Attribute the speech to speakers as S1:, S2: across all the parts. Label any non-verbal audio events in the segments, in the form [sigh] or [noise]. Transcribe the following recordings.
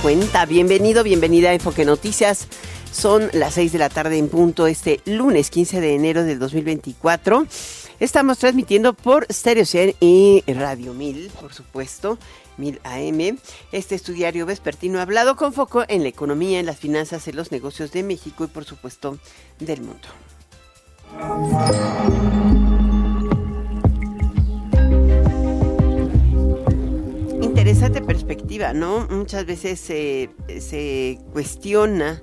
S1: Cuenta. Bienvenido, bienvenida a Enfoque Noticias. Son las 6 de la tarde en punto este lunes 15 de enero del 2024. Estamos transmitiendo por Stereo 100 y Radio 1000, por supuesto, 1000 AM. Este estudiario vespertino hablado con foco en la economía, en las finanzas, en los negocios de México y por supuesto del mundo. Interesante perspectiva, ¿no? Muchas veces se, se cuestiona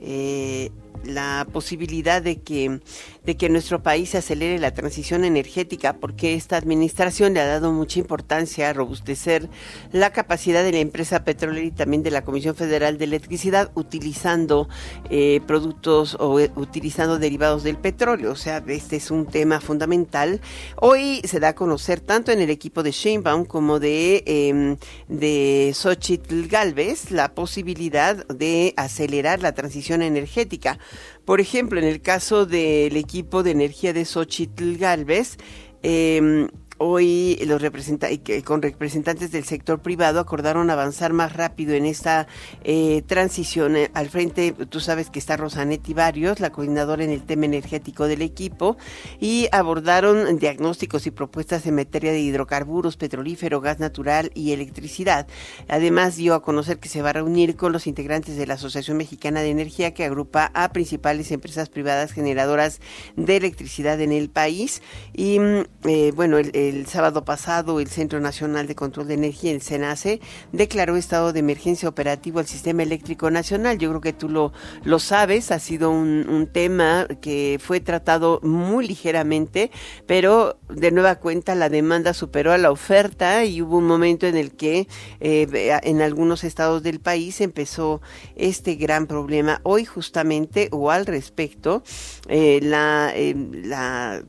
S1: eh, la posibilidad de que, de que nuestro país acelere la transición energética, porque esta administración le ha dado mucha importancia a robustecer la capacidad de la empresa petrolera y también de la Comisión Federal de Electricidad utilizando eh, productos o eh, utilizando derivados del petróleo. O sea, este es un tema fundamental. Hoy se da a conocer tanto en el equipo de Sheinbaum como de, eh, de Xochitl Galvez la posibilidad de acelerar la transición energética. Por ejemplo, en el caso del equipo de energía de Xochitl Galvez, eh, hoy los representa con representantes del sector privado acordaron avanzar más rápido en esta eh, transición. Al frente, tú sabes que está Rosanetti Varios, la coordinadora en el tema energético del equipo, y abordaron diagnósticos y propuestas en materia de hidrocarburos, petrolífero, gas natural y electricidad. Además, dio a conocer que se va a reunir con los integrantes de la Asociación Mexicana de Energía, que agrupa a principales empresas privadas generadoras de electricidad en el país. Y eh, bueno, el, el sábado pasado el Centro Nacional de Control de Energía, el CENACE, declaró estado de emergencia operativo al sistema eléctrico nacional. Yo creo que tú lo, lo sabes, ha sido un, un tema que fue tratado muy ligeramente, pero de nueva cuenta la demanda superó a la oferta y hubo un momento en el que eh, en algunos estados del país empezó este gran problema. Hoy justamente o al respecto, eh, la, eh, la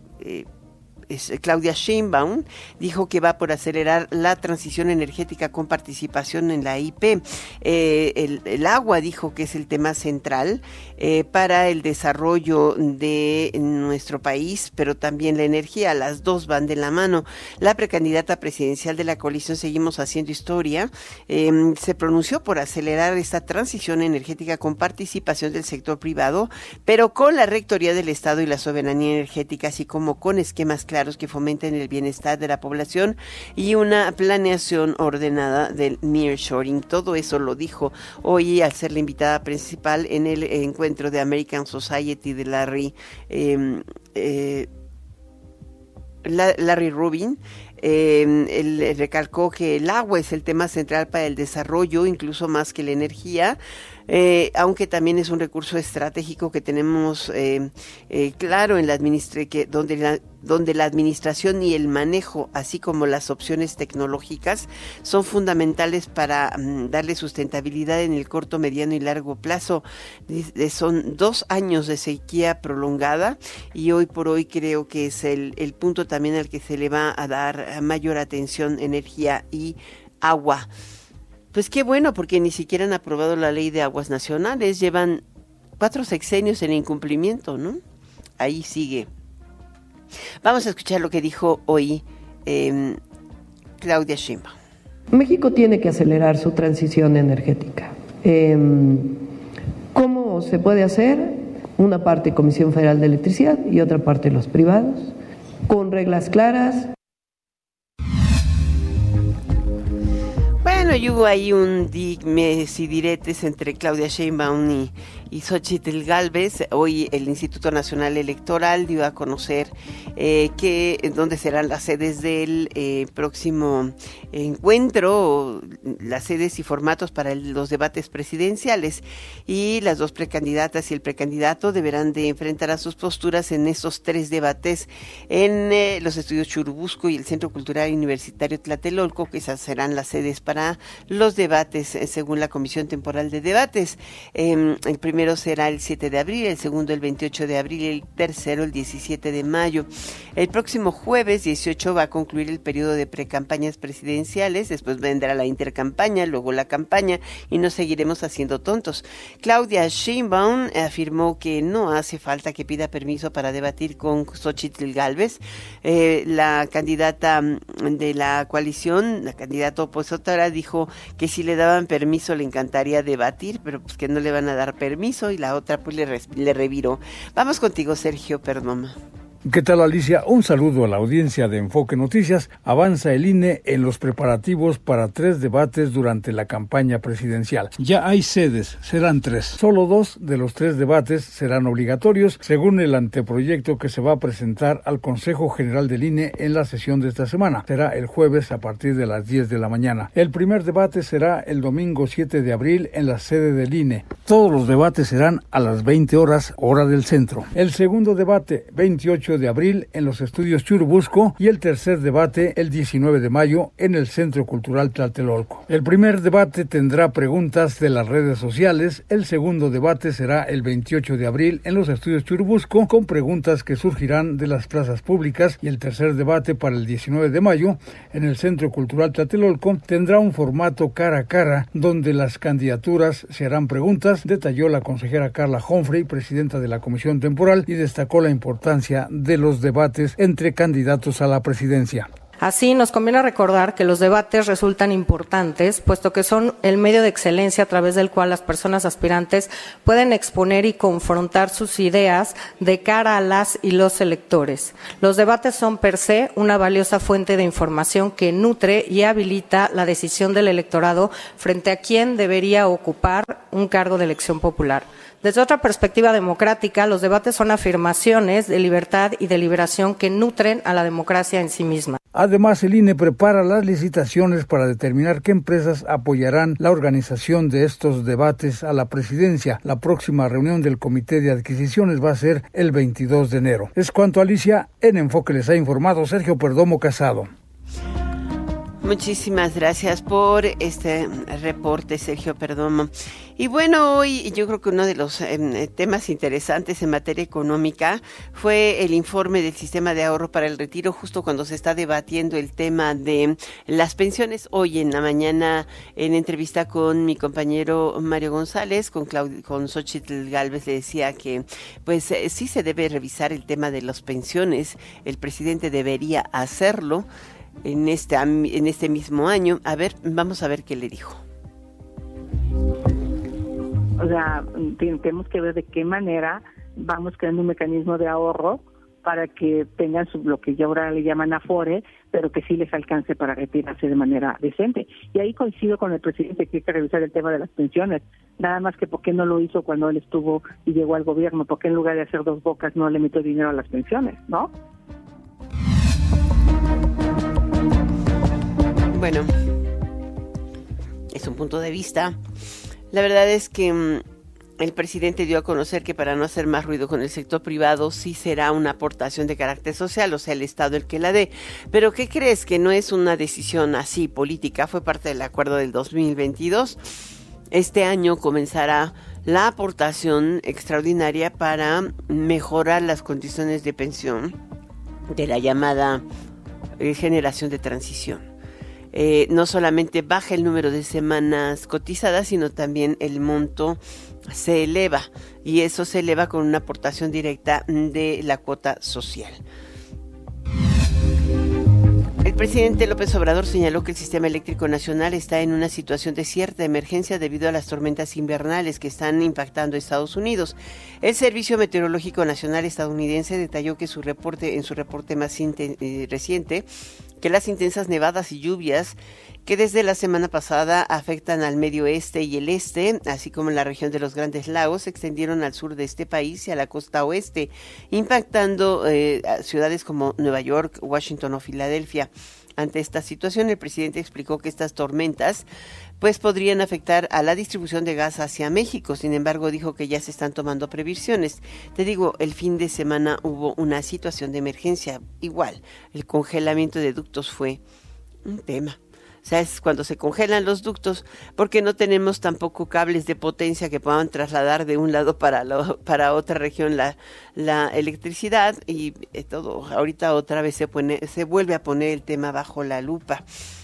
S1: Claudia Sheinbaum dijo que va por acelerar la transición energética con participación en la IP. Eh, el, agua dijo que es el tema central eh, para el desarrollo de nuestro país, pero también la energía. Las dos van de la mano. La precandidata presidencial de la coalición Seguimos Haciendo Historia eh, se pronunció por acelerar esta transición energética con participación del sector privado, pero con la rectoría del Estado y la soberanía energética, así como con esquemas claros que fomenten el bienestar de la población y una planeación ordenada del nearshoring. Todo eso lo dijo hoy al ser la invitada principal en el encuentro de American Society de Larry eh, eh, Larry Rubin, eh, él recalcó que el agua es el tema central para el desarrollo, incluso más que la energía, eh, aunque también es un recurso estratégico que tenemos eh, eh, claro en la que donde la, donde la administración y el manejo, así como las opciones tecnológicas, son fundamentales para um, darle sustentabilidad en el corto, mediano y largo plazo. Son dos años de sequía prolongada y hoy por hoy creo que es el, el punto también al que se le va a dar mayor atención, energía y agua. Pues qué bueno, porque ni siquiera han aprobado la ley de aguas nacionales. Llevan cuatro sexenios en incumplimiento, ¿no? Ahí sigue. Vamos a escuchar lo que dijo hoy eh, Claudia Sheinbaum.
S2: México tiene que acelerar su transición energética. Eh, ¿Cómo se puede hacer? Una parte Comisión Federal de Electricidad y otra parte los privados, con reglas claras.
S1: Bueno, y hubo ahí un dimes y diretes entre Claudia Sheinbaum y, y Xochitl Galvez. Hoy el Instituto Nacional Electoral dio a conocer eh, que dónde serán las sedes del eh, próximo encuentro, las sedes y formatos para los debates presidenciales. Y las dos precandidatas y el precandidato deberán de enfrentar a sus posturas en estos tres debates en eh, los estudios Churubusco y el Centro Cultural Universitario Tlatelolco, que esas serán las sedes para los debates, según la Comisión Temporal de Debates. Em, el primero será el 7 de abril, el segundo el 28 de abril y el tercero el 17 de mayo. El próximo jueves 18 va a concluir el periodo de precampañas presidenciales, después vendrá la intercampaña, luego la campaña y nos seguiremos haciendo tontos. Claudia Sheinbaum afirmó que no hace falta que pida permiso para debatir con Xochitl Galvez, eh, la candidata de la coalición, la candidata opositora, dijo que si le daban permiso le encantaría debatir, pero pues que no le van a dar permiso y la otra pues le, le reviró. Vamos contigo, Sergio Perdomo.
S3: ¿Qué tal Alicia? Un saludo a la audiencia de Enfoque Noticias. Avanza el INE en los preparativos para tres debates durante la campaña presidencial. Ya hay sedes, serán tres. Solo dos de los tres debates serán obligatorios, según el anteproyecto que se va a presentar al Consejo General del INE en la sesión de esta semana. Será el jueves a partir de las 10 de la mañana. El primer debate será el domingo 7 de abril en la sede del INE. Todos los debates serán a las 20 horas, hora del centro. El segundo debate, 28 de abril en los estudios Churubusco y el tercer debate el 19 de mayo en el Centro Cultural Tlatelolco. El primer debate tendrá preguntas de las redes sociales, el segundo debate será el 28 de abril en los estudios Churubusco con preguntas que surgirán de las plazas públicas y el tercer debate para el 19 de mayo en el Centro Cultural Tlatelolco tendrá un formato cara a cara donde las candidaturas se harán preguntas, detalló la consejera Carla Humphrey, presidenta de la Comisión Temporal, y destacó la importancia de los debates entre candidatos a la presidencia.
S4: Así, nos conviene recordar que los debates resultan importantes, puesto que son el medio de excelencia a través del cual las personas aspirantes pueden exponer y confrontar sus ideas de cara a las y los electores. Los debates son per se una valiosa fuente de información que nutre y habilita la decisión del electorado frente a quién debería ocupar un cargo de elección popular. Desde otra perspectiva democrática, los debates son afirmaciones de libertad y de liberación que nutren a la democracia en sí misma.
S3: Además, el INE prepara las licitaciones para determinar qué empresas apoyarán la organización de estos debates a la presidencia. La próxima reunión del Comité de Adquisiciones va a ser el 22 de enero. Es cuanto Alicia, en Enfoque les ha informado Sergio Perdomo Casado.
S1: Muchísimas gracias por este reporte, Sergio Perdomo. Y bueno, hoy yo creo que uno de los em, temas interesantes en materia económica fue el informe del sistema de ahorro para el retiro, justo cuando se está debatiendo el tema de las pensiones. Hoy en la mañana, en entrevista con mi compañero Mario González, con, Claudio, con Xochitl Galvez, le decía que pues eh, sí se debe revisar el tema de las pensiones. El presidente debería hacerlo en este, en este mismo año. A ver, vamos a ver qué le dijo.
S5: O sea, tenemos que ver de qué manera vamos creando un mecanismo de ahorro para que tengan su, lo que ya ahora le llaman afore, pero que sí les alcance para retirarse de manera decente. Y ahí coincido con el presidente que hay que revisar el tema de las pensiones. Nada más que por qué no lo hizo cuando él estuvo y llegó al gobierno, porque en lugar de hacer dos bocas no le metió dinero a las pensiones, ¿no?
S1: Bueno, es un punto de vista. La verdad es que mm, el presidente dio a conocer que para no hacer más ruido con el sector privado sí será una aportación de carácter social, o sea, el Estado el que la dé. Pero ¿qué crees? Que no es una decisión así política, fue parte del acuerdo del 2022. Este año comenzará la aportación extraordinaria para mejorar las condiciones de pensión de la llamada eh, generación de transición. Eh, no solamente baja el número de semanas cotizadas, sino también el monto se eleva y eso se eleva con una aportación directa de la cuota social. El presidente López Obrador señaló que el sistema eléctrico nacional está en una situación de cierta emergencia debido a las tormentas invernales que están impactando a Estados Unidos. El Servicio Meteorológico Nacional estadounidense detalló que su reporte en su reporte más eh, reciente que las intensas nevadas y lluvias que desde la semana pasada afectan al medio oeste y el este, así como la región de los Grandes Lagos, se extendieron al sur de este país y a la costa oeste, impactando eh, ciudades como Nueva York, Washington o Filadelfia. Ante esta situación, el presidente explicó que estas tormentas pues podrían afectar a la distribución de gas hacia México. Sin embargo, dijo que ya se están tomando previsiones. Te digo, el fin de semana hubo una situación de emergencia. Igual, el congelamiento de ductos fue un tema. O sea, es cuando se congelan los ductos, porque no tenemos tampoco cables de potencia que puedan trasladar de un lado para, para otra región la, la electricidad y eh, todo. Ahorita otra vez se, pone, se vuelve a poner el tema bajo la lupa.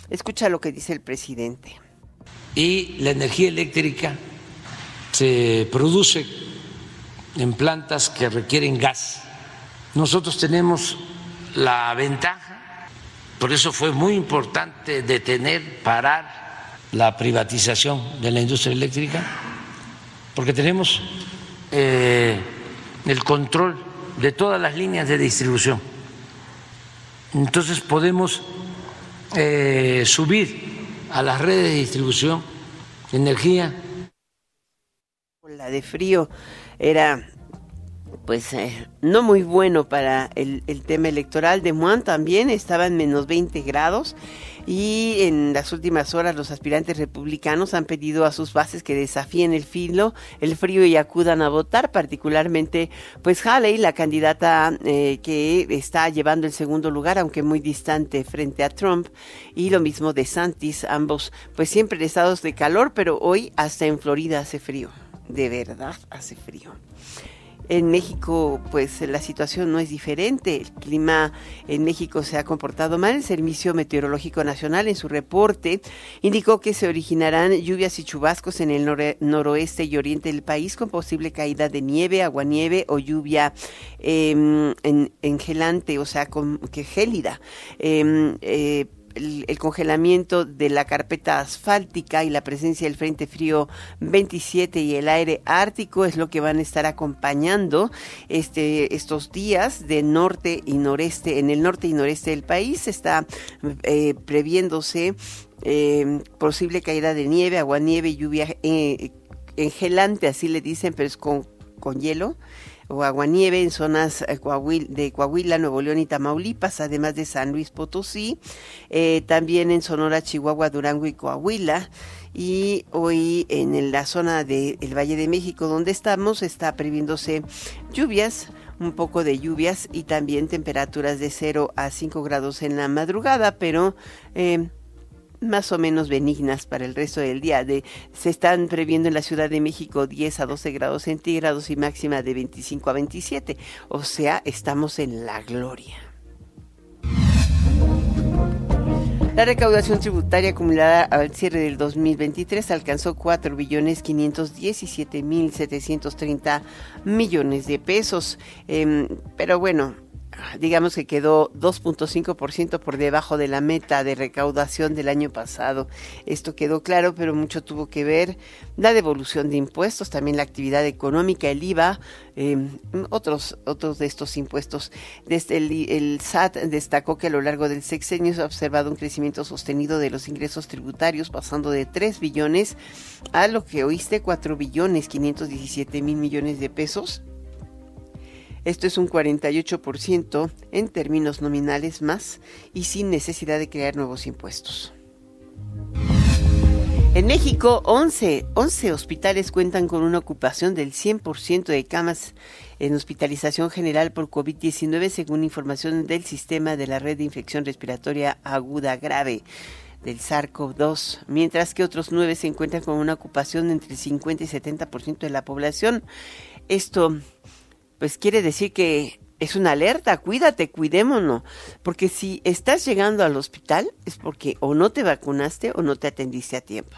S1: Escucha lo que dice el presidente.
S6: Y la energía eléctrica se produce en plantas que requieren gas. Nosotros tenemos la ventaja por eso fue muy importante detener, parar la privatización de la industria eléctrica, porque tenemos eh, el control de todas las líneas de distribución. Entonces podemos eh, subir a las redes de distribución energía.
S1: La de frío era pues eh, no muy bueno para el, tema electoral. De Moine también estaba en menos 20 grados y en las últimas horas los aspirantes republicanos han pedido a sus bases que desafíen el filo, el frío y acudan a votar, particularmente pues Haley, la candidata eh, que está llevando el segundo lugar, aunque muy distante frente a Trump, y lo mismo de Santis, ambos pues siempre en estados de calor, pero hoy hasta en Florida hace frío, de verdad hace frío. En México, pues la situación no es diferente. El clima en México se ha comportado mal. El Servicio Meteorológico Nacional, en su reporte, indicó que se originarán lluvias y chubascos en el noroeste y oriente del país, con posible caída de nieve, aguanieve o lluvia eh, en, engelante, o sea, con, que gélida. Em, eh, el, congelamiento de la carpeta asfáltica y la presencia del Frente Frío 27 y el aire ártico es lo que van a estar acompañando este, estos días de norte y noreste. En el norte y noreste del país está eh, previéndose eh, posible caída de nieve, aguanieve, lluvia eh, engelante, así le dicen, pero es con, con hielo o aguanieve en zonas eh, de Coahuila, Nuevo León y Tamaulipas, además de San Luis Potosí, eh, también en Sonora, Chihuahua, Durango y Coahuila. Y hoy en la zona del Valle de México, donde estamos, está previéndose lluvias, un poco de lluvias y también temperaturas de 0 a 5 grados en la madrugada, pero eh, más o menos benignas para el resto del día. Se están previendo en la Ciudad de México 10 a 12 grados centígrados y máxima de 25 a 27. O sea, estamos en la gloria. La recaudación tributaria acumulada al cierre del 2023 alcanzó 4 billones 517 mil 730 millones de pesos. Eh, pero bueno, digamos que quedó 2.5% por debajo de la meta de recaudación del año pasado. Esto quedó claro, pero mucho tuvo que ver la devolución de impuestos, también la actividad económica, el IVA, em, otros, otros de estos impuestos. Desde el, SAT destacó que a lo largo del sexenio se ha observado un crecimiento sostenido de los ingresos tributarios, pasando de 3 billones a lo que oíste, 4 billones 517 mil millones de pesos esto es un 48% en términos nominales más y sin necesidad de crear nuevos impuestos. En México, 11, 11 hospitales cuentan con una ocupación del 100% de camas en hospitalización general por COVID-19, según información del sistema de la red de infección respiratoria aguda grave del SARS-CoV-2, mientras que otros nueve se encuentran con una ocupación entre el 50 y 70% de la población. Esto pues quiere decir que es una alerta, cuídate, cuidémonos, porque si estás llegando al hospital es porque o no te vacunaste o no te atendiste a tiempo.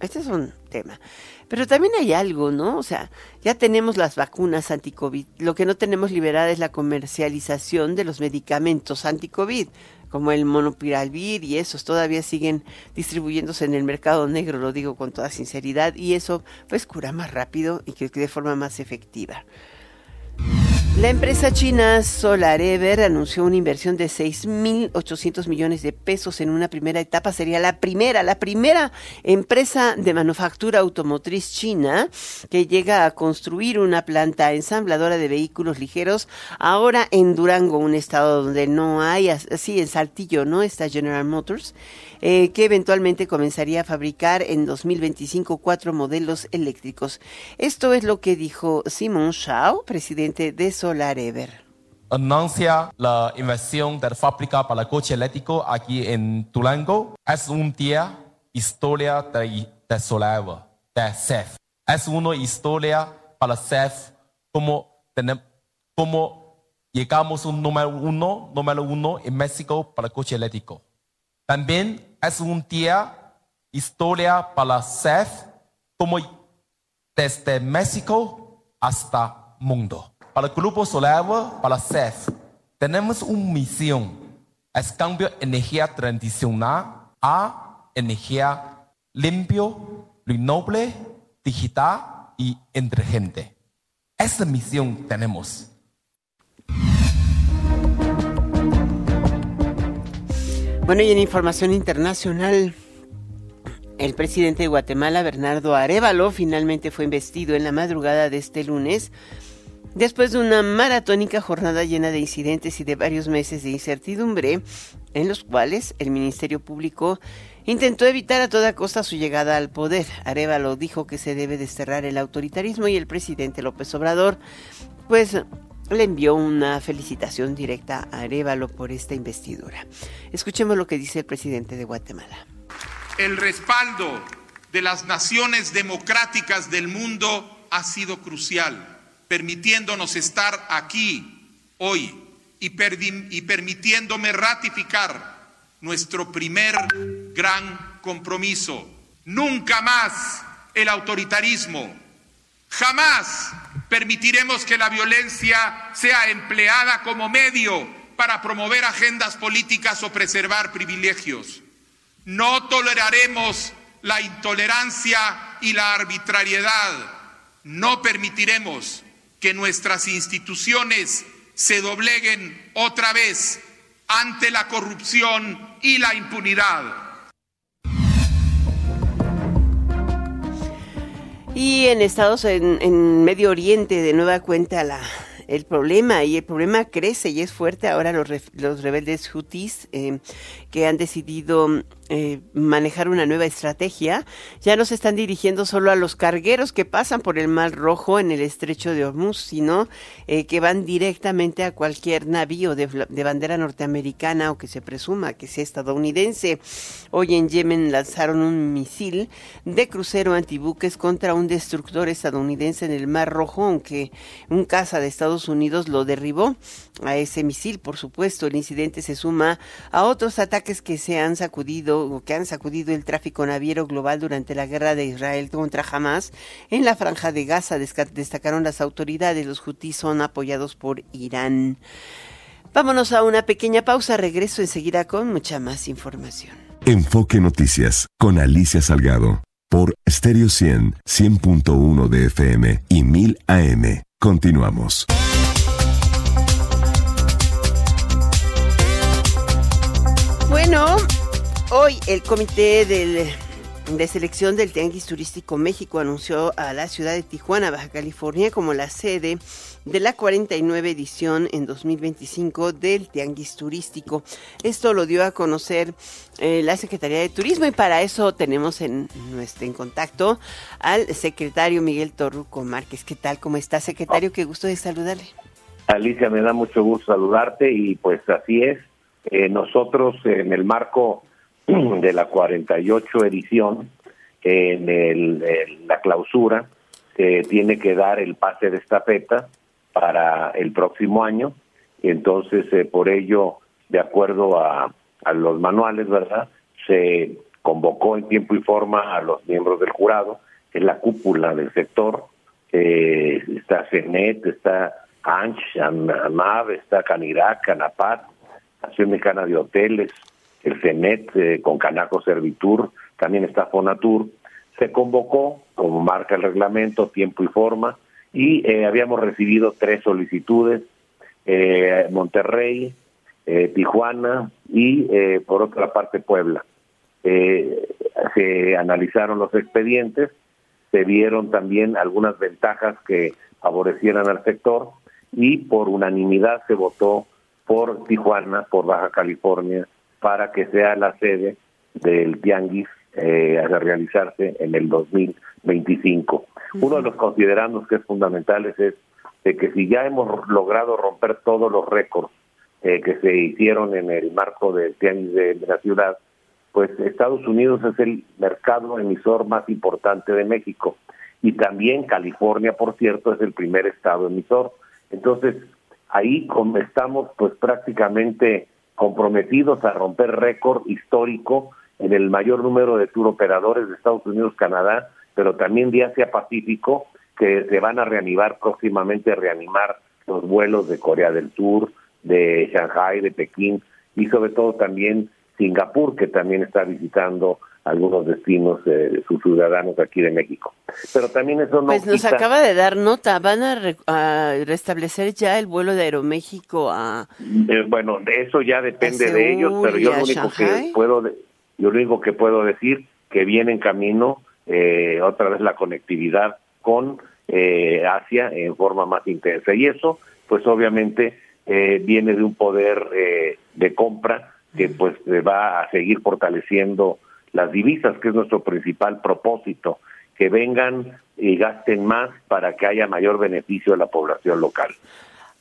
S1: Este es un tema. Pero también hay algo, ¿no? O sea, ya tenemos las vacunas anti-COVID. Lo que no tenemos liberada es la comercialización de los medicamentos anti-COVID, como el monopiralvir y esos todavía siguen distribuyéndose en el mercado negro, lo digo con toda sinceridad, y eso pues cura más rápido y que de forma más efectiva. La empresa china SolarEver anunció una inversión de 6.800 millones de pesos en una primera etapa. Sería la primera, la primera empresa de manufactura automotriz china que llega a construir una planta ensambladora de vehículos ligeros ahora en Durango, un estado donde no hay, así en Saltillo, ¿no? Está General Motors. Eh, que eventualmente comenzaría a fabricar en 2025 cuatro modelos eléctricos. Esto es lo que dijo Simon Shao, presidente de Solar Ever.
S7: Anuncia la inversión de la fábrica para coche eléctrico aquí en Durango. Es un día historia de, de Solar de CEF. Es una historia para CEF como, como llegamos un número uno, número uno en México para coche eléctrico. También es un día historia para CEF como desde México hasta mundo. Para el Grupo Solar, para CEF, tenemos una misión. Es cambio energía tradicional a energía limpio, renovable, digital y inteligente. Esa misión tenemos.
S1: Bueno, y en información internacional, el presidente de Guatemala, Bernardo Arevalo, finalmente fue investido en la madrugada de este lunes, después de una maratónica jornada llena de incidentes y de varios meses de incertidumbre, en los cuales el Ministerio Público intentó evitar a toda costa su llegada al poder. Arevalo dijo que se debe desterrar el autoritarismo y el presidente López Obrador, pues le envió una felicitación directa a Arevalo por esta investidura. Escuchemos lo que dice el presidente de Guatemala.
S8: El respaldo de las naciones democráticas del mundo ha sido crucial, permitiéndonos estar aquí hoy y, y permitiéndome ratificar nuestro primer gran compromiso. Nunca más el autoritarismo Jamás permitiremos que la violencia sea empleada como medio para promover agendas políticas o preservar privilegios. No toleraremos la intolerancia y la arbitrariedad. No permitiremos que nuestras instituciones se dobleguen otra vez ante la corrupción y la impunidad.
S1: Y en Estados, en, en Medio Oriente, de nueva cuenta la el problema y el problema crece y es fuerte. Ahora los, los rebeldes hutis eh, que han decidido eh, manejar una nueva estrategia ya no se están dirigiendo solo a los cargueros que pasan por el Mar Rojo en el estrecho de Hormuz sino eh, que van directamente a cualquier navío de, de bandera norteamericana o que se presuma que sea estadounidense hoy en Yemen lanzaron un misil de crucero antibuques contra un destructor estadounidense en el Mar Rojo aunque un caza de Estados Unidos lo derribó a ese misil, por supuesto. El incidente se suma a otros ataques que se han sacudido o que han sacudido el tráfico naviero global durante la guerra de Israel contra Hamas en la franja de Gaza. Destacaron las autoridades. Los hutíes son apoyados por Irán. Vámonos a una pequeña pausa. Regreso enseguida con mucha más información.
S9: Enfoque Noticias con Alicia Salgado por Stereo 100, 100.1 de FM y 1000 AM. Continuamos.
S1: Bueno, hoy el comité de selección del Tianguis Turístico México anunció a la ciudad de Tijuana, Baja California, como la sede de la 49 edición en 2025 del Tianguis Turístico. Esto lo dio a conocer eh, la Secretaría de Turismo y para eso tenemos en nuestro en contacto al secretario Miguel Torruco Márquez. ¿Qué tal? ¿Cómo está, secretario? Qué gusto de saludarle.
S10: Alicia, me da mucho gusto saludarte y pues así es eh, nosotros en el marco [clears throat] de la 48 edición, en, el, la clausura, se tiene que dar el pase de estafeta para el próximo año. Entonces, eh, por ello, de acuerdo a, a los manuales, ¿verdad? Se convocó en tiempo y forma a los miembros del jurado, es la cúpula del sector. Eh, está CENET, está ANCH, ANAV, está CANIRAC, CANAPAT, Asociación Mexicana de Hoteles, el CENET eh, con Canaco Servitur, también está Fonatur, se convocó, como marca el reglamento, tiempo y forma, y eh, habíamos recibido tres solicitudes eh, Monterrey, Tijuana y por otra parte Puebla. se analizaron los expedientes, se vieron también algunas ventajas que favorecieran al sector y por unanimidad se votó por Tijuana, por Baja California, para que sea la sede del Tianguis eh, a realizarse en el 2025. Uno de los considerandos que es fundamentales es de que si ya hemos logrado romper todos los récords eh, que se hicieron en el marco del Tianguis de, la ciudad, pues Estados Unidos es el mercado emisor más importante de México y también California, por cierto, es el primer estado emisor. Entonces, ahí estamos pues prácticamente comprometidos a romper récord histórico en el mayor número de tour operadores de Estados Unidos, Canadá, pero también de Asia Pacífico, que se van a reanimar próximamente, reanimar los vuelos de Corea del Sur, de Shanghai, de Pekín y sobre todo también Singapur, que también está visitando algunos destinos de sus ciudadanos aquí de México. Pero también eso no.
S1: Pues nos acaba de dar nota, van a, restablecer ya el vuelo de Aeroméxico a.
S10: Eh, bueno, eso ya depende de ellos, pero yo lo único que puedo, yo lo único que puedo decir que viene en camino eh, otra vez la conectividad con eh, Asia en forma más intensa y eso, pues obviamente viene de un poder de compra que pues va a seguir fortaleciendo las divisas, que es nuestro principal propósito, que vengan y gasten más para que haya mayor beneficio a la población local.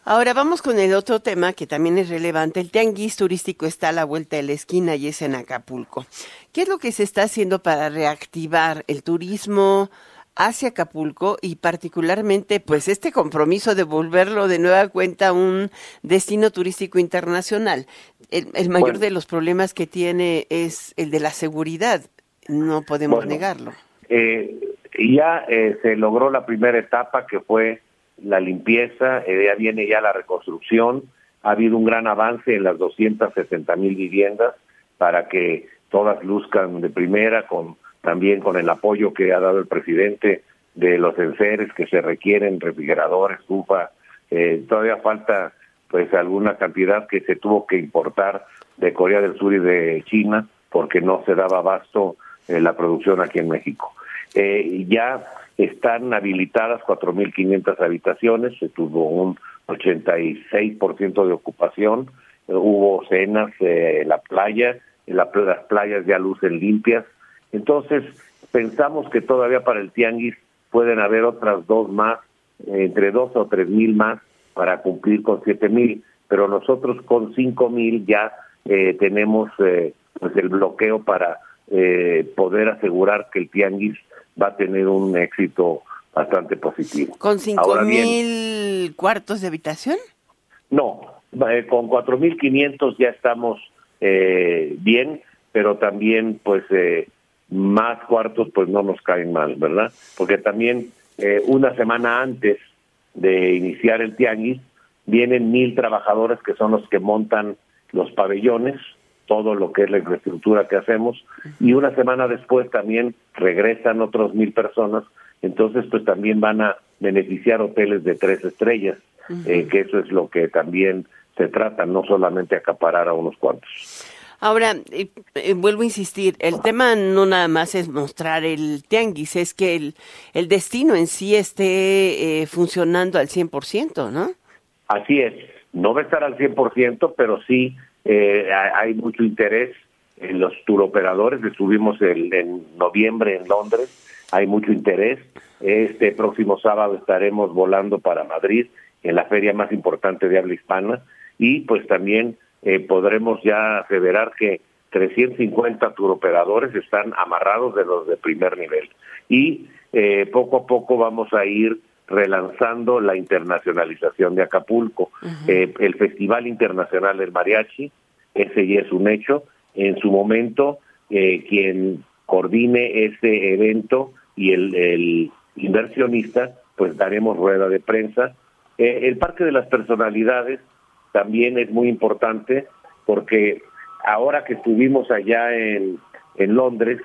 S1: Ahora vamos con el otro tema que también es relevante. El tianguis turístico está a la vuelta de la esquina y es en Acapulco. ¿Qué es lo que se está haciendo para reactivar el turismo hacia Acapulco y particularmente pues este compromiso de volverlo de nueva cuenta un destino turístico internacional? el, mayor de los problemas que tiene es el de la seguridad, no podemos negarlo.
S10: Eh, ya eh, se logró la primera etapa que fue la limpieza, eh, ya viene ya la reconstrucción, ha habido un gran avance en las 260 mil viviendas para que todas luzcan de primera, con también con el apoyo que ha dado el presidente de los enseres que se requieren, refrigeradores, estufa, todavía falta pues alguna cantidad que se tuvo que importar de Corea del Sur y de China porque no se daba abasto eh, la producción aquí en México. Eh, ya están habilitadas 4.500 habitaciones, se tuvo un 86% de ocupación, eh, hubo cenas en la playa, en las playas ya lucen limpias. Entonces, pensamos que todavía para el Tianguis pueden haber otras dos más, entre dos o tres mil más, para cumplir con siete mil, pero nosotros con cinco mil ya eh, tenemos eh, pues el bloqueo para eh, poder asegurar que el tianguis va a tener un éxito bastante positivo.
S1: ¿Con cinco mil cuartos de habitación?
S10: No, con cuatro mil quinientos ya estamos bien, pero también pues más cuartos pues no nos caen mal, ¿verdad? Porque también una semana antes de iniciar el tianguis, vienen mil trabajadores que son los que montan los pabellones, todo lo que es la infraestructura que hacemos, y una semana después también regresan otros mil personas, entonces pues también van a beneficiar hoteles de tres estrellas, eh, que eso es lo que también se trata, no solamente acaparar a unos cuantos.
S1: Ahora, eh, eh, vuelvo a insistir, el tema no nada más es mostrar el tianguis, es que el, el destino en sí esté eh, funcionando al 100%, ¿no?
S10: Así es, no va a estar al 100%, pero sí hay mucho interés en los turoperadores, estuvimos el, en noviembre en Londres, hay mucho interés. Este próximo sábado estaremos volando para Madrid, en la feria más importante de habla hispana, y pues también eh, podremos ya aseverar que 350 turoperadores están amarrados de los de primer nivel. Y eh, poco a poco vamos a ir relanzando la internacionalización de Acapulco. Eh, el Festival Internacional del Mariachi, ese ya es un hecho. En su momento, quien coordine ese evento y el, el, inversionista, pues daremos rueda de prensa. el Parque de las Personalidades también es muy importante porque ahora que estuvimos allá en, en Londres,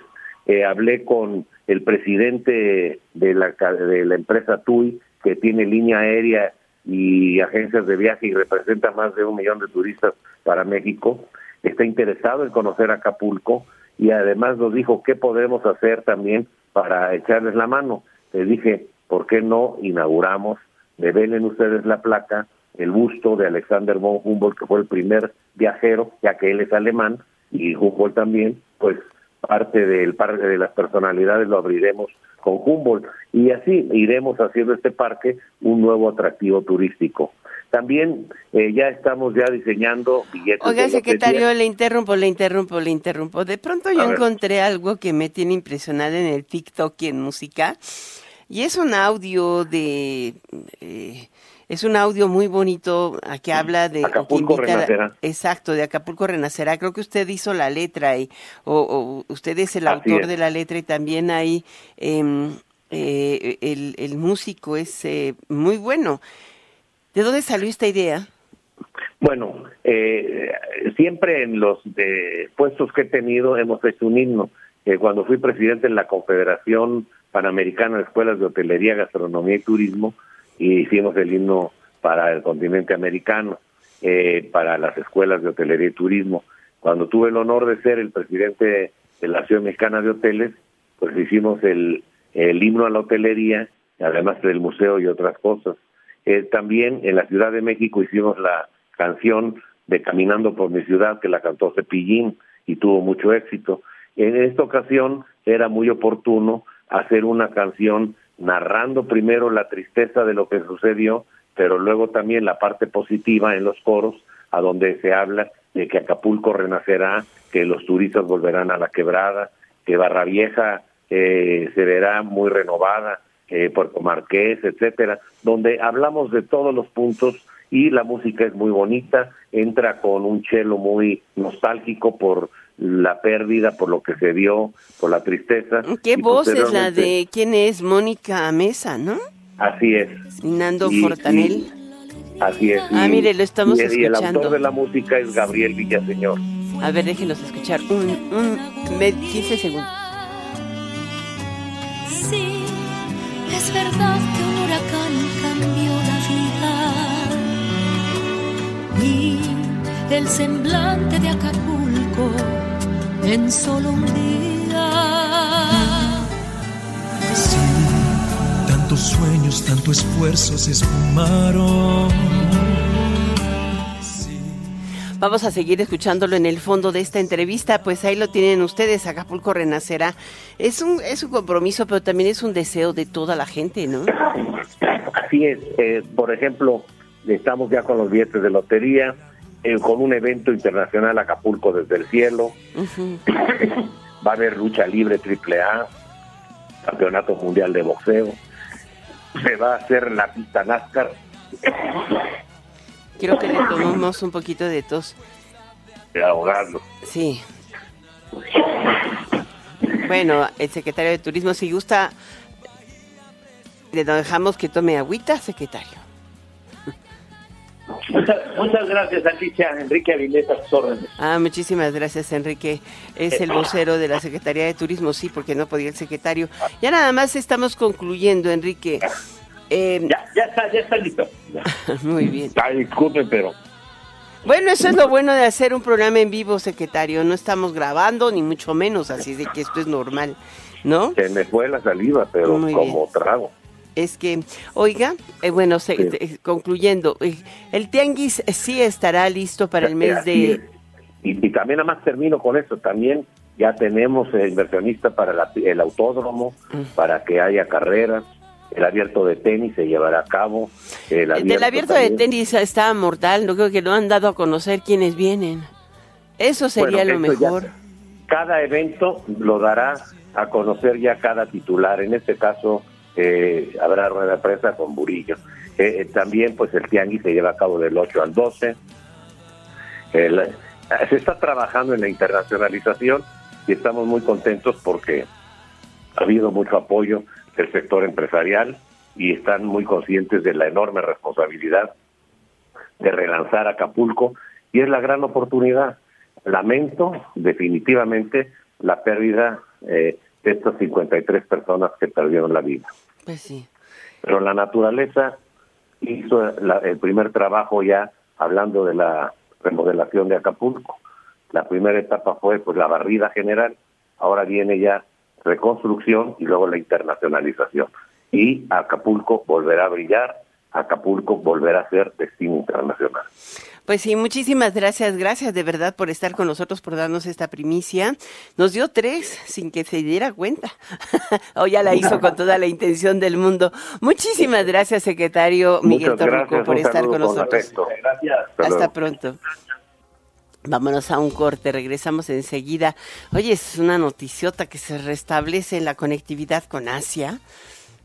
S10: eh, hablé con el presidente de la, de la empresa TUI, que tiene línea aérea y agencias de viaje y representa más de un millón de turistas para México, está interesado en conocer Acapulco y además nos dijo qué podemos hacer también para echarles la mano. Le dije, ¿por qué no inauguramos, develen ustedes la placa, el busto de Alexander von Humboldt, que fue el primer viajero, ya que él es alemán, y Humboldt también, pues parte del parque de las personalidades lo abriremos con Humboldt y así iremos haciendo este parque un nuevo atractivo turístico. También eh, ya estamos ya diseñando billetes.
S1: Oiga, secretario, le interrumpo, le interrumpo, le interrumpo. De pronto yo encontré algo que me tiene impresionada en el TikTok y en música. Y es un audio de... Eh, es un audio muy bonito que habla de...
S10: Acapulco Renacerá.
S1: exacto, de Acapulco Renacerá. Creo que usted hizo la letra y, o, usted es el autor de la letra y también hay em, eh, el, el, músico es eh, muy bueno. ¿De dónde salió esta idea?
S10: Bueno, eh, siempre en los puestos que he tenido hemos hecho un himno. cuando fui presidente en la Confederación Panamericana de Escuelas de Hotelería, Gastronomía y Turismo, y hicimos el himno para el continente americano, eh, para las escuelas de hotelería y turismo. Cuando tuve el honor de ser el presidente de la Ciudad Mexicana de Hoteles, pues hicimos el, el himno a la hotelería, además del museo y otras cosas. Eh, también en la Ciudad de México hicimos la canción de Caminando por mi ciudad, que la cantó Cepillín y tuvo mucho éxito. En esta ocasión era muy oportuno hacer una canción narrando primero la tristeza de lo que sucedió, pero luego también la parte positiva en los coros, a donde se habla de que Acapulco renacerá, que los turistas volverán a la quebrada, que Barra Vieja eh, se verá muy renovada, eh, Puerto Marqués, etcétera, donde hablamos de todos los puntos y la música es muy bonita, entra con un chelo muy nostálgico por la pérdida, por lo que se dio, por la tristeza.
S1: ¿Qué voz es la de quién es? Mónica Mesa, ¿no?
S10: Así es.
S1: Y Nando Fortanel.
S10: así es.
S1: ah, mire, lo estamos escuchando. Y
S10: el autor de la música es Gabriel Villaseñor.
S1: A ver, déjenos escuchar un, un 15 segundos.
S11: Sí, es verdad que el semblante de Acapulco en solo un día.
S12: Sí, tantos sueños, tanto esfuerzo se esfumaron.
S1: Vamos a seguir escuchándolo en el fondo de esta entrevista, pues ahí lo tienen ustedes, Acapulco Renacerá. Es un, es un compromiso, pero también es un deseo de toda la gente, ¿no?
S10: Así es, eh, por ejemplo, estamos ya con los billetes de lotería, eh, con un evento internacional Acapulco desde el cielo. [coughs] Va a haber lucha libre triple A, campeonato mundial de boxeo. Se va a hacer la pista NASCAR.
S1: Quiero que le tomemos un poquito de tos.
S10: De ahogarlo.
S1: Sí. Bueno, el secretario de Turismo, si gusta, le dejamos que tome agüita, secretario.
S13: Muchas, gracias, Alicia. Enrique Avilés, a sus órdenes.
S1: Ah, muchísimas gracias, Enrique. Es el vocero de la Secretaría de Turismo, sí, porque no podía el secretario. Ya nada más estamos concluyendo, Enrique.
S13: Em, ya, ya está, ya está listo. [laughs]
S1: Muy bien.
S10: Ay, disculpe, pero...
S1: Bueno, eso es lo bueno de hacer un programa en vivo, secretario. No estamos grabando, ni mucho menos, así de que esto es normal, ¿no?
S10: Se me fue la saliva, pero como trago
S1: es que, oiga, eh, bueno, eh, concluyendo, eh, el tianguis sí estará listo para el mes de...
S10: Y, también nada más termino con eso, también ya tenemos el inversionista para el autódromo, mm. para que haya carreras, el abierto de tenis se llevará a cabo.
S1: El abierto Del abierto de tenis está mortal, no creo que no han dado a conocer quiénes vienen. Eso sería lo mejor.
S10: cada evento lo dará a conocer ya cada titular, en este caso eh, habrá rueda de prensa con Burillo. Eh, eh, también pues el tianguis se lleva a cabo del 8 al 12. se está trabajando en la internacionalización y estamos muy contentos porque ha habido mucho apoyo del sector empresarial y están muy conscientes de la enorme responsabilidad de relanzar Acapulco y es la gran oportunidad. Lamento definitivamente la pérdida de estas 53 personas que perdieron la vida.
S1: Pues sí.
S10: Pero la naturaleza hizo el primer trabajo ya hablando de la remodelación de Acapulco. La primera etapa fue pues la barrida general, ahora viene ya reconstrucción y luego la internacionalización. Y Acapulco volverá a brillar, Acapulco volverá a ser destino internacional.
S1: Pues sí, muchísimas gracias, gracias de verdad por estar con nosotros, por darnos esta primicia. Nos dio tres sin que se diera cuenta, [laughs] o ya la hizo con toda la intención del mundo. Muchísimas gracias, secretario Miguel Torrico, por estar con nosotros.
S10: Gracias.
S1: Hasta pronto. Vámonos a un corte, regresamos enseguida. Oye, es una noticiota que se restablece la conectividad con Asia.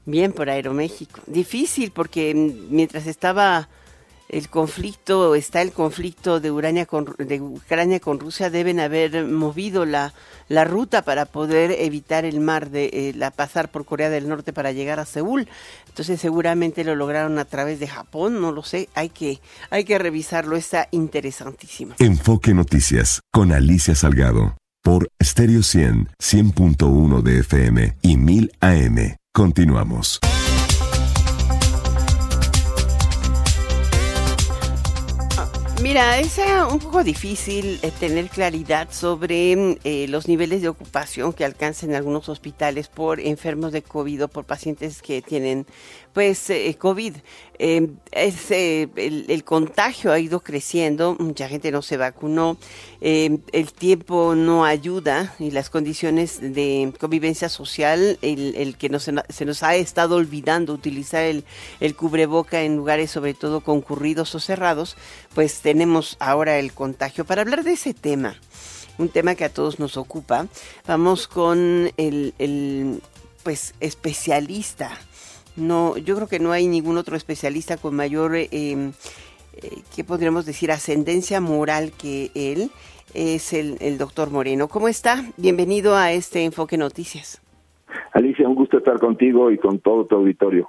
S1: Bien por Aeroméxico. Difícil porque mientras estaba el conflicto, está el conflicto de, Urania con, de Ucrania con Rusia, deben haber movido la, ruta para poder evitar el mar de eh, la pasar por Corea del Norte para llegar a Seúl. Entonces seguramente lo lograron a través de Japón, no lo sé, hay que, hay que revisarlo, está interesantísimo.
S9: Enfoque Noticias con Alicia Salgado por Stereo 100, 100.1 de FM y 1000 AM. Continuamos.
S1: Mira, es un poco difícil eh, tener claridad sobre eh, los niveles de ocupación que alcanzan algunos hospitales por enfermos de COVID o por pacientes que tienen pues eh, COVID. Em, es, el, contagio ha ido creciendo, mucha gente no se vacunó, el tiempo no ayuda y las condiciones de convivencia social, el, que se nos ha estado olvidando utilizar el, el cubreboca en lugares sobre todo concurridos o cerrados, pues tenemos ahora el contagio. Para hablar de ese tema, un tema que a todos nos ocupa, vamos con el, el pues especialista no, yo creo que no hay ningún otro especialista con mayor, eh, em, eh, ¿qué podríamos decir?, ascendencia moral que él, es el, el doctor Moreno. ¿Cómo está? Bienvenido a este Enfoque Noticias.
S14: Alicia, un gusto estar contigo y con todo tu auditorio.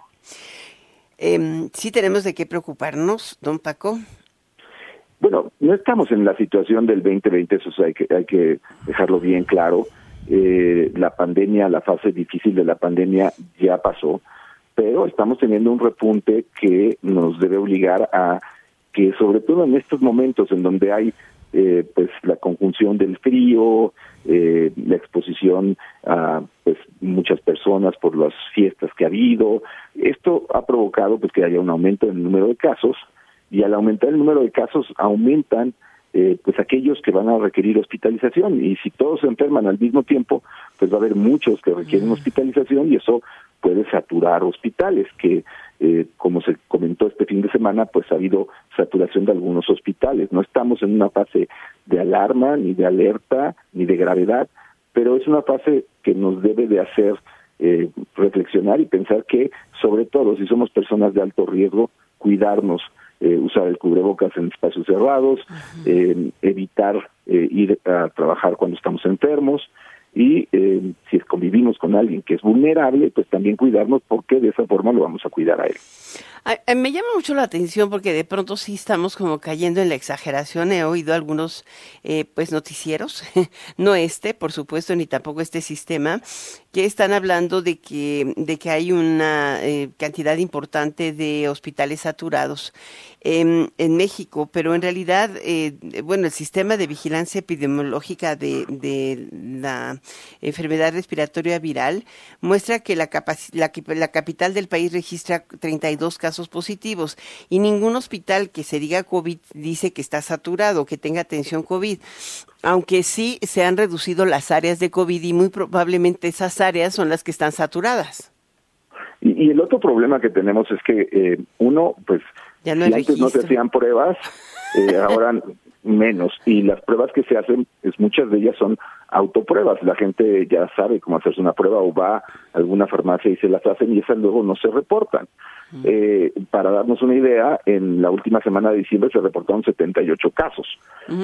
S1: Eh, sí tenemos de qué preocuparnos, don Paco.
S14: Bueno, no estamos en la situación del 2020, eso hay que, hay que dejarlo bien claro. Eh, la pandemia, la fase difícil de la pandemia ya pasó pero estamos teniendo un repunte que nos debe obligar a que sobre todo en estos momentos en donde hay eh, pues la conjunción del frío, eh, la exposición a pues muchas personas por las fiestas que ha habido, esto ha provocado pues que haya un aumento en el número de casos y al aumentar el número de casos aumentan eh, pues aquellos que van a requerir hospitalización y si todos se enferman al mismo tiempo pues va a haber muchos que requieren hospitalización y eso puede saturar hospitales que eh, como se comentó este fin de semana pues ha habido saturación de algunos hospitales. No estamos en una fase de alarma ni de alerta ni de gravedad pero es una fase que nos debe de hacer eh, reflexionar y pensar que sobre todo si somos personas de alto riesgo cuidarnos eh, usar el cubrebocas en espacios cerrados, eh, evitar eh, ir a trabajar cuando estamos enfermos y si convivimos con alguien que es vulnerable, pues también cuidarnos porque de esa forma lo vamos a cuidar a él.
S1: Me llama mucho la atención porque de pronto sí estamos como cayendo en la exageración. He oído algunos eh, pues noticieros, [laughs] no este, por supuesto, ni tampoco este sistema, que están hablando de que de que hay una eh, cantidad importante de hospitales saturados en, en México, pero en realidad, eh, bueno, el sistema de vigilancia epidemiológica de, de la enfermedad respiratoria viral muestra que la, la, la capital del país registra 32 casos positivos y ningún hospital que se diga COVID dice que está saturado, que tenga atención COVID aunque sí se han reducido las áreas de COVID y muy probablemente esas áreas son las que están saturadas.
S14: Y, el otro problema que tenemos es que eh, uno, pues,
S1: ya no
S14: si antes no se hacían pruebas, eh, ahora menos. Y las pruebas que se hacen, pues muchas de ellas son autopruebas. La gente ya sabe cómo hacerse una prueba o va a alguna farmacia y se las hacen y esas luego no se reportan. Eh, para darnos una idea, en la última semana de diciembre se reportaron 78 casos.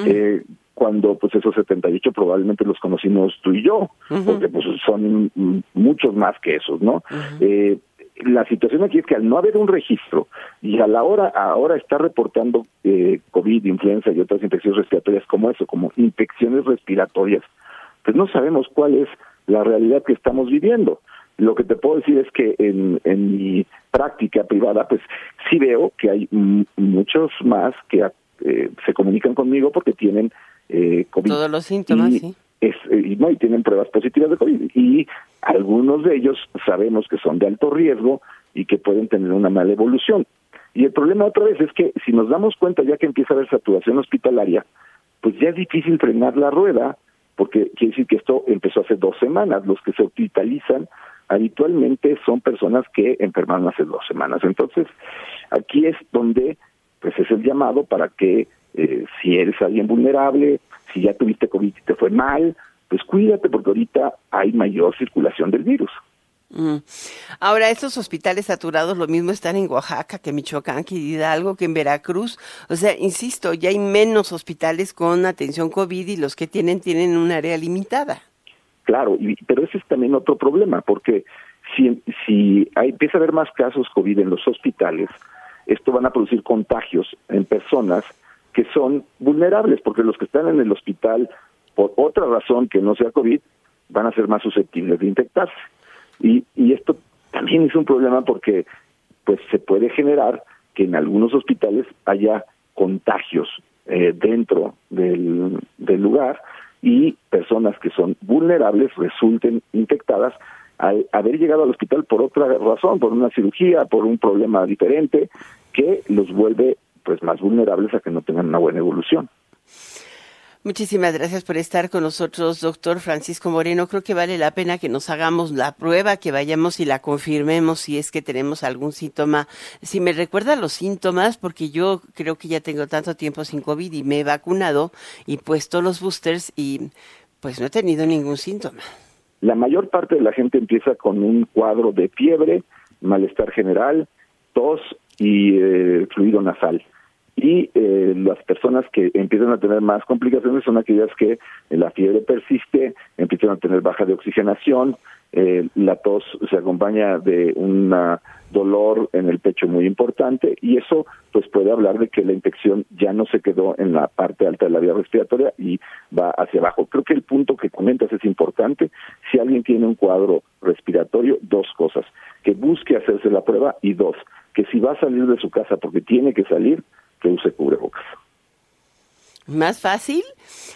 S14: eh, cuando pues esos 78 probablemente los conocimos tú y yo, porque pues son muchos más que esos, ¿no? eh, la situación aquí es que al no haber un registro y a la hora ahora está reportando eh, COVID, influenza y otras infecciones respiratorias como eso, como infecciones respiratorias, pues no sabemos cuál es la realidad que estamos viviendo. Lo que te puedo decir es que en, en mi práctica privada, pues sí veo que hay muchos más que eh, se comunican conmigo porque tienen eh, COVID.
S1: Todos los síntomas, sí.
S14: Es, eh, y, no, y tienen pruebas positivas de COVID. Y algunos de ellos sabemos que son de alto riesgo y que pueden tener una mala evolución. Y el problema otra vez es que si nos damos cuenta ya que empieza a haber saturación hospitalaria, pues ya es difícil frenar la rueda, porque quiere decir que esto empezó hace dos semanas. Los que se hospitalizan habitualmente son personas que enfermaron hace dos semanas. Entonces, aquí es donde pues es el llamado para que eh, si eres alguien vulnerable, si ya tuviste COVID y te fue mal, pues cuídate porque ahorita hay mayor circulación del virus.
S1: Mm. Ahora, estos hospitales saturados, lo mismo están en Oaxaca que Michoacán, que Hidalgo, que en Veracruz. O sea, insisto, ya hay menos hospitales con atención COVID y los que tienen tienen un área limitada.
S14: Claro, y, pero ese es también otro problema, porque si, si hay, empieza a haber más casos COVID en los hospitales, esto van a producir contagios en personas que son vulnerables, porque los que están en el hospital por otra razón que no sea COVID van a ser más susceptibles de infectarse. Y, y esto también es un problema porque pues se puede generar que en algunos hospitales haya contagios eh, dentro del, del lugar y personas que son vulnerables resulten infectadas al haber llegado al hospital por otra razón, por una cirugía, por un problema diferente, que los vuelve pues más vulnerables a que no tengan una buena evolución.
S1: Muchísimas gracias por estar con nosotros, doctor Francisco Moreno. Creo que vale la pena que nos hagamos la prueba, que vayamos y la confirmemos si es que tenemos algún síntoma. Si me recuerda los síntomas, porque yo creo que ya tengo tanto tiempo sin COVID y me he vacunado y puesto los boosters y pues no he tenido ningún síntoma.
S14: La mayor parte de la gente empieza con un cuadro de fiebre, malestar general, tos y eh, fluido nasal y eh, las personas que empiezan a tener más complicaciones son aquellas que la fiebre persiste, empiezan a tener baja de oxigenación, eh, la tos se acompaña de un dolor en el pecho muy importante y eso pues puede hablar de que la infección ya no se quedó en la parte alta de la vía respiratoria y va hacia abajo. Creo que el punto que comentas es importante. Si alguien tiene un cuadro respiratorio, dos cosas, que busque hacerse la prueba y dos, que si va a salir de su casa porque tiene que salir, que use cubrebocas.
S1: Más fácil,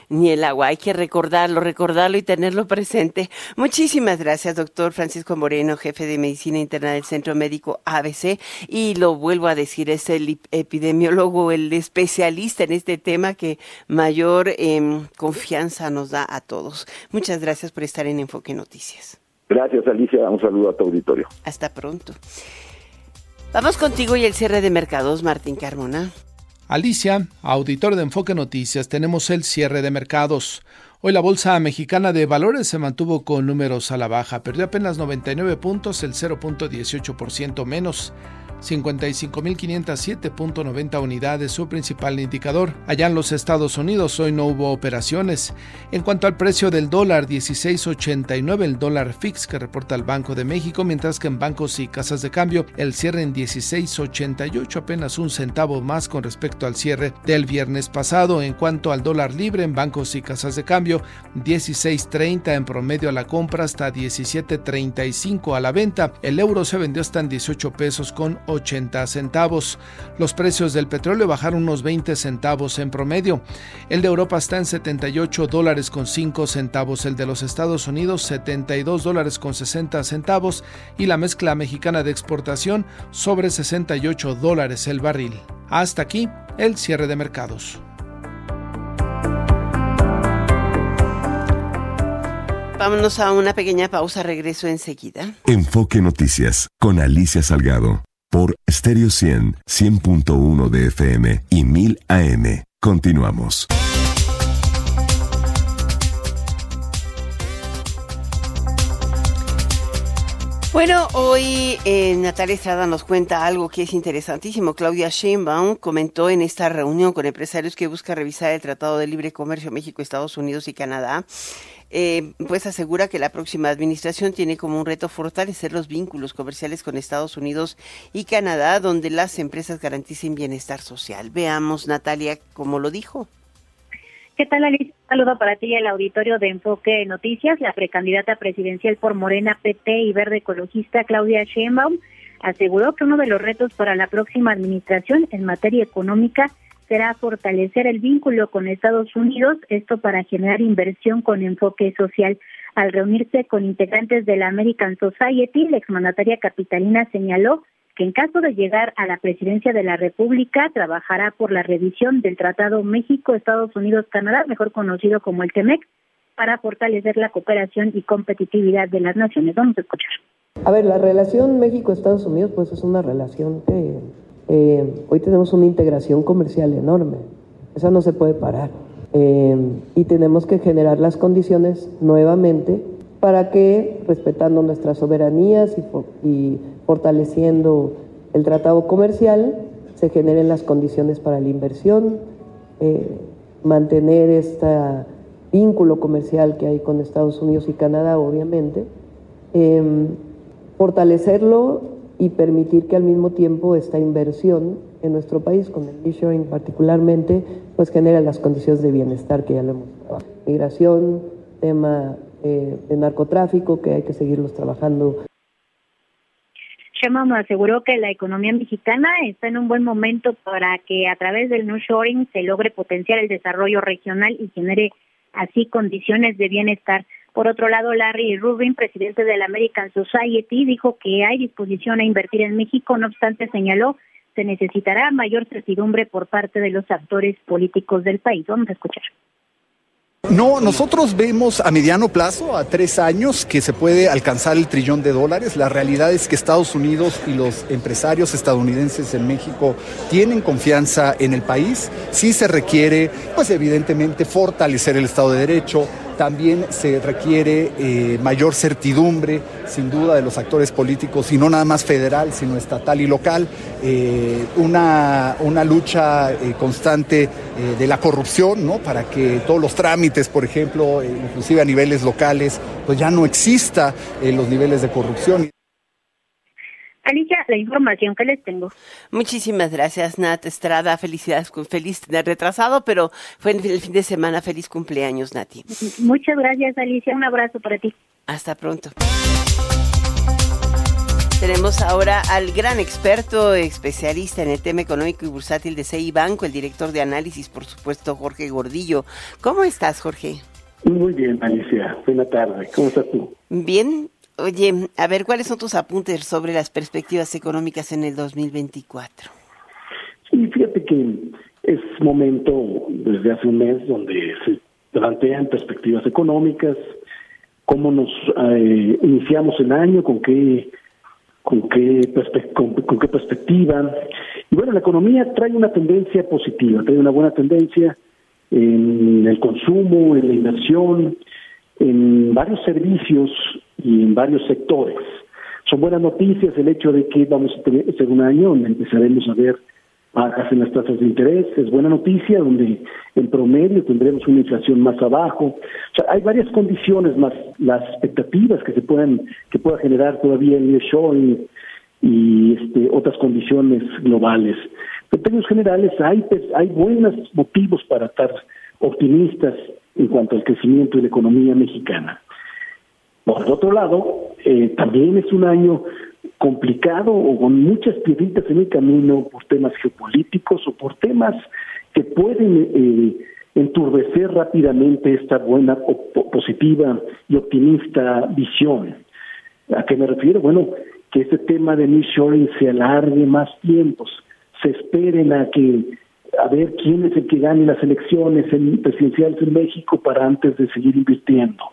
S1: ni el agua. Hay que recordarlo, recordarlo y tenerlo presente. Muchísimas gracias, doctor Francisco Moreno, jefe de medicina interna del Centro Médico ABC. Y lo vuelvo a decir, es el epidemiólogo, el especialista en este tema que mayor em, confianza nos da a todos. Muchas gracias por estar en Enfoque Noticias.
S14: Gracias, Alicia. Un saludo a tu auditorio.
S1: Hasta pronto. Vamos contigo y el cierre de mercados, Martín Carmona.
S15: Alicia, auditor de Enfoque Noticias, tenemos el cierre de mercados. Hoy la Bolsa Mexicana de Valores se mantuvo con números a la baja, perdió apenas 99 puntos, el 0.18% menos. 55.507.90 unidades, su principal indicador. Allá en los Estados Unidos hoy no hubo operaciones. En cuanto al precio del dólar, 16.89 el dólar fix que reporta el Banco de México, mientras que en bancos y casas de cambio el cierre en 16.88, apenas un centavo más con respecto al cierre del viernes pasado. En cuanto al dólar libre en bancos y casas de cambio, 16.30 en promedio a la compra hasta 17.35 a la venta. El euro se vendió hasta en 18 pesos con 80 centavos. Los precios del petróleo bajaron unos 20 centavos en promedio. El de Europa está en 78 dólares con 5 centavos, el de los Estados Unidos 72 dólares con 60 centavos y la mezcla mexicana de exportación sobre 68 dólares el barril. Hasta aquí el cierre de mercados.
S1: Vámonos a una pequeña pausa, regreso enseguida.
S9: Enfoque Noticias con Alicia Salgado por Stereo 100, 100.1 de FM y 1000 AM. Continuamos.
S1: Bueno, hoy eh, Natalia Estrada nos cuenta algo que es interesantísimo. Claudia Sheinbaum comentó en esta reunión con empresarios que busca revisar el Tratado de Libre Comercio México, Estados Unidos y Canadá eh, pues asegura que la próxima administración tiene como un reto fortalecer los vínculos comerciales con Estados Unidos y Canadá, donde las empresas garanticen bienestar social. Veamos, Natalia, cómo lo dijo.
S16: ¿Qué tal, Alicia? Un saludo para ti y el auditorio de Enfoque Noticias. La precandidata presidencial por Morena, PT y Verde Ecologista, Claudia Sheinbaum, aseguró que uno de los retos para la próxima administración en materia económica será fortalecer el vínculo con Estados Unidos, esto para generar inversión con enfoque social. Al reunirse con integrantes de la American Society, la exmandataria capitalina señaló que en caso de llegar a la presidencia de la República, trabajará por la revisión del Tratado México-Estados Unidos-Canadá, mejor conocido como el TEMEC, para fortalecer la cooperación y competitividad de las naciones. Vamos a escuchar.
S2: A ver, la relación México-Estados Unidos, pues es una relación que eh, hoy tenemos una integración comercial enorme. Esa no se puede parar. Eh, y tenemos que generar las condiciones nuevamente para que, respetando nuestras soberanías y, y fortaleciendo el tratado comercial, se generen las condiciones para la inversión, eh, mantener este vínculo comercial que hay con Estados Unidos y Canadá, obviamente, em, fortalecerlo y permitir que al mismo tiempo esta inversión en nuestro país, con el reshoring particularmente, pues genere las condiciones de bienestar que ya lo hemos trabajado. Migración, tema eh, de narcotráfico, que hay que seguirlos trabajando
S16: Sheinbaum aseguró que la economía mexicana está en un buen momento para que a través del New Shoring se logre potenciar el desarrollo regional y genere así condiciones de bienestar. Por otro lado, Larry Rubin, presidente de la American Society, dijo que hay disposición a invertir en México, no obstante señaló se necesitará mayor certidumbre por parte de los actores políticos del país. Vamos a escuchar.
S17: No, nosotros vemos a mediano plazo, a tres años, que se puede alcanzar el trillón de dólares. La realidad es que Estados Unidos y los empresarios estadounidenses en México tienen confianza en el país. Sí se requiere, pues evidentemente, fortalecer el Estado de Derecho, también se requiere eh, mayor certidumbre, sin duda, de los actores políticos, y no nada más federal, sino estatal y local, eh, una, una, lucha eh, constante de la corrupción, ¿no? Para que todos los trámites, por ejemplo, inclusive a niveles locales, pues ya no exista los niveles de corrupción.
S16: Alicia, la información que les tengo.
S1: Muchísimas gracias, Nat Estrada. Felicidades, feliz retrasado, pero fue el fin de semana. Feliz cumpleaños, Nati.
S16: Muchas gracias, Alicia. Un abrazo para ti.
S1: Hasta pronto. Tenemos ahora al gran experto, especialista en el tema económico y bursátil de CI Banco, el director de análisis, por supuesto, Jorge Gordillo. ¿Cómo estás, Jorge?
S18: Muy bien, Alicia. Buena tarde. ¿Cómo estás tú?
S1: Bien, Oye, a ver, ¿cuáles son tus apuntes sobre las perspectivas económicas en el 2024?
S18: Sí, fíjate que es momento desde hace un mes donde se plantean perspectivas económicas, cómo nos eh, iniciamos el año, con qué con qué, con, qué perspectiva. Y bueno, la economía trae una tendencia positiva, trae una buena tendencia en el consumo, en la inversión, en varios servicios y en varios sectores. Son buenas noticias el hecho de que vamos a tener ser un año donde empezaremos a ver bajas en las tasas de interés. Es buena noticia donde en promedio tendremos una inflación más abajo. O sea, hay varias condiciones más las expectativas que se puedan que pueda generar todavía el nearshoring y este, otras condiciones globales. En términos generales hay hay buenos motivos para estar optimistas en cuanto al crecimiento de la economía mexicana. Por otro lado, eh, también es un año complicado o con muchas piedritas en el camino por temas geopolíticos o por temas que pueden eh, enturbecer rápidamente esta buena, positiva y optimista visión. ¿A qué me refiero? Bueno, que este tema de nearshoring se alargue más tiempos, se esperen a que a ver quién es el que gane las elecciones presidenciales en México para antes de seguir invirtiendo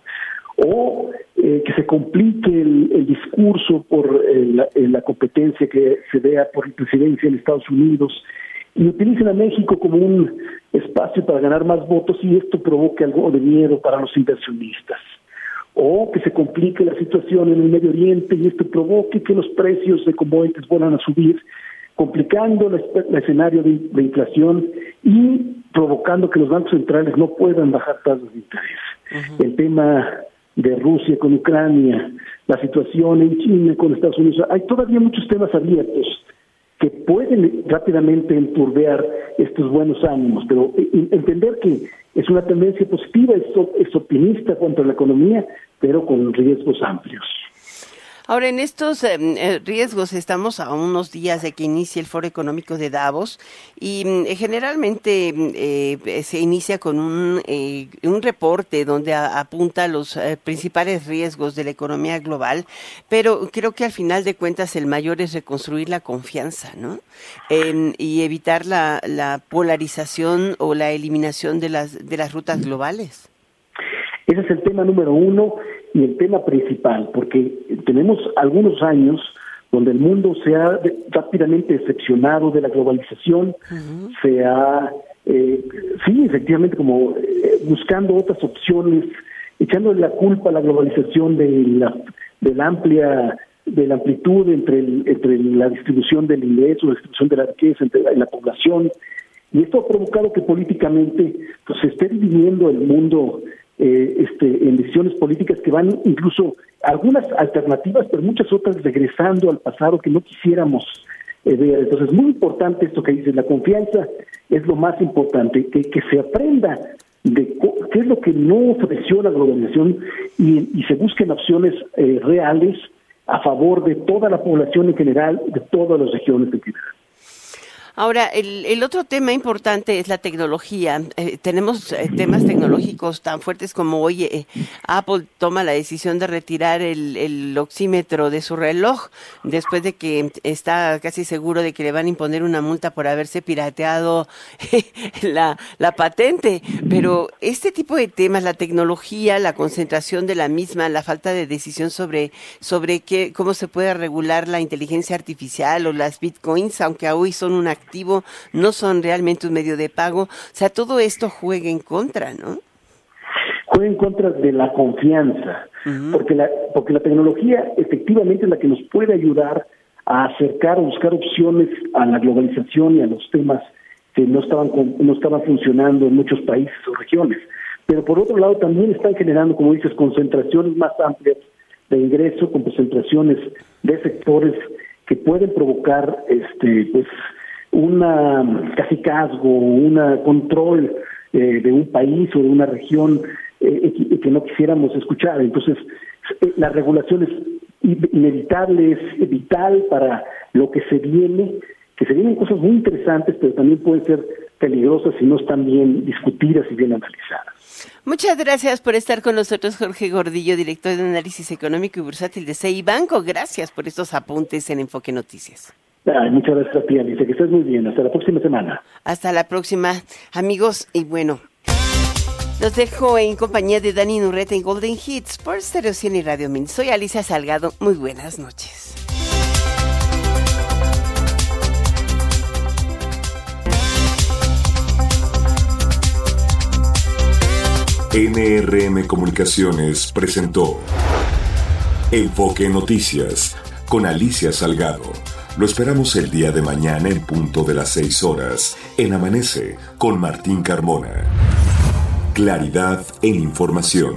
S18: o eh, que se complique el, discurso por eh, eh, la, competencia que se vea por presidencia en Estados Unidos y utilicen a México como un espacio para ganar más votos y esto provoque algo de miedo para los inversionistas. O que se complique la situación en el Medio Oriente y esto provoque que los precios de commodities vuelvan a subir, complicando el, escenario de, inflación y provocando que los bancos centrales no puedan bajar tasas de interés. El tema de Rusia con Ucrania, la situación en China con Estados Unidos. Hay todavía muchos temas abiertos que pueden rápidamente enturbear estos buenos ánimos, pero entender que es una tendencia positiva, es, es optimista cuanto a la economía, pero con riesgos amplios.
S1: Ahora, en estos em, eh, riesgos estamos a unos días de que inicie el Foro Económico de Davos y mm, generalmente mm, eh, se inicia con un, eh, un reporte donde apunta los principales riesgos de la economía global, pero creo que al final de cuentas el mayor es reconstruir la confianza, ¿no? y evitar la, la polarización o la eliminación de las, de las rutas globales.
S18: Ese es el tema número uno y el tema principal, porque tenemos algunos años donde el mundo se ha rápidamente decepcionado de la globalización, se ha, eh, sí, efectivamente, como eh, buscando otras opciones, echándole la culpa a la globalización de la, de la amplia de la amplitud entre, entre la distribución del ingreso, la distribución de la riqueza entre la, la población, y esto ha provocado que políticamente pues, se esté dividiendo el mundo eh, este, en decisiones políticas que van incluso algunas alternativas, pero muchas otras regresando al pasado que no quisiéramos eh, ver. Entonces, muy importante esto que dice, la confianza es lo más importante, que, que se aprenda de qué es lo que no ofreció la globalización y, se busquen opciones eh, reales a favor de toda la población en general, de todas las regiones en general.
S1: Ahora, el, otro tema importante es la tecnología. Eh, tenemos eh, temas tecnológicos tan fuertes como hoy eh, Apple toma la decisión de retirar el, el, oxímetro de su reloj después de que está casi seguro de que le van a imponer una multa por haberse pirateado [laughs] la, la patente. Pero este tipo de temas, la tecnología, la concentración de la misma, la falta de decisión sobre, sobre qué, cómo se puede regular la inteligencia artificial o las bitcoins, aunque hoy son una no son realmente un medio de pago. O sea, todo esto juega en contra, ¿no?
S18: Juega en contra de la confianza, porque, la, porque la tecnología efectivamente es la que nos puede ayudar a acercar o buscar opciones a la globalización y a los temas que no estaban no estaban funcionando en muchos países o regiones. Pero por otro lado también están generando, como dices, concentraciones más amplias de ingreso, concentraciones de sectores que pueden provocar este pues una casi casgo, un control eh, de un país o de una región eh, que no quisiéramos escuchar. Entonces, eh, la regulación es inevitable, es vital para lo que se viene, que se vienen cosas muy interesantes, pero también pueden ser peligrosas si no están bien discutidas y bien analizadas.
S1: Muchas gracias por estar con nosotros, Jorge Gordillo, director de análisis económico y bursátil de CI Banco. Gracias por estos apuntes en Enfoque Noticias
S18: muchas gracias a ti, Alicia. Que estés muy bien. Hasta la próxima semana.
S1: Hasta la próxima, amigos. Y bueno, los dejo en compañía de Dani Nurreta en Golden Hits por Stereo 100 y Radio Min. Soy Alicia Salgado. Muy buenas noches.
S9: NRM Comunicaciones presentó Enfoque Noticias con Alicia Salgado lo esperamos el día de mañana en punto de las 6 horas en Amanece con Martín Carmona. Claridad en información.